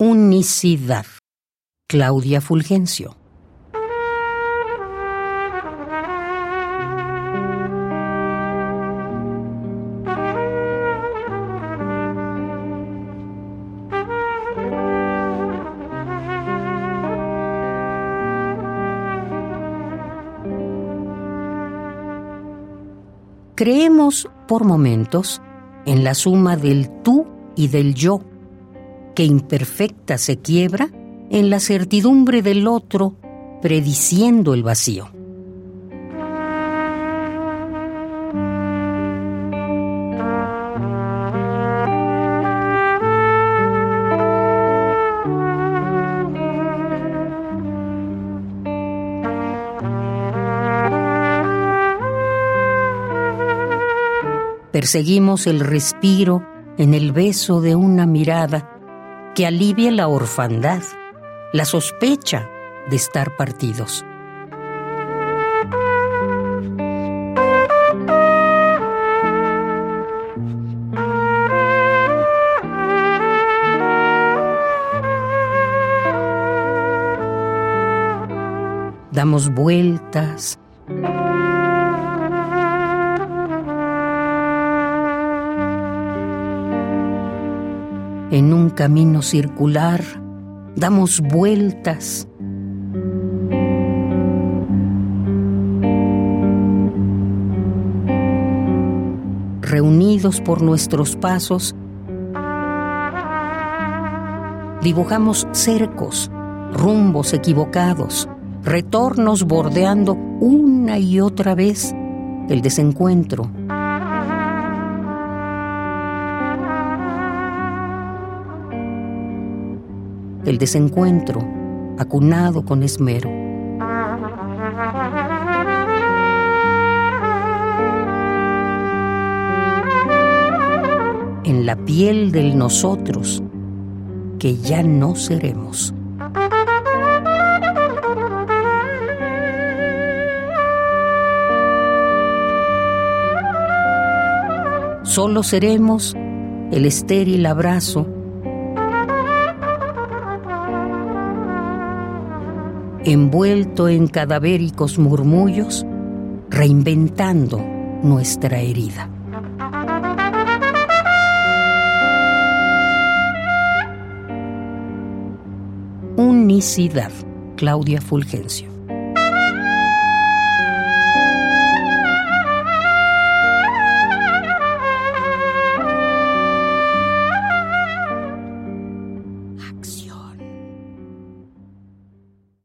Unicidad. Claudia Fulgencio. Creemos por momentos en la suma del tú y del yo, que imperfecta se quiebra en la certidumbre del otro, prediciendo el vacío. Perseguimos el respiro en el beso de una mirada que alivie la orfandad, la sospecha de estar partidos. Damos vueltas, en un camino circular, damos vueltas. Reunidos por nuestros pasos, dibujamos cercos, rumbos equivocados, retornos bordeando una y otra vez el desencuentro el desencuentro, acunado con esmero. En la piel del nosotros, que ya no seremos. Solo seremos el estéril abrazo envuelto en cadavéricos murmullos, reinventando nuestra herida. Unicidad, Claudia Fulgencio.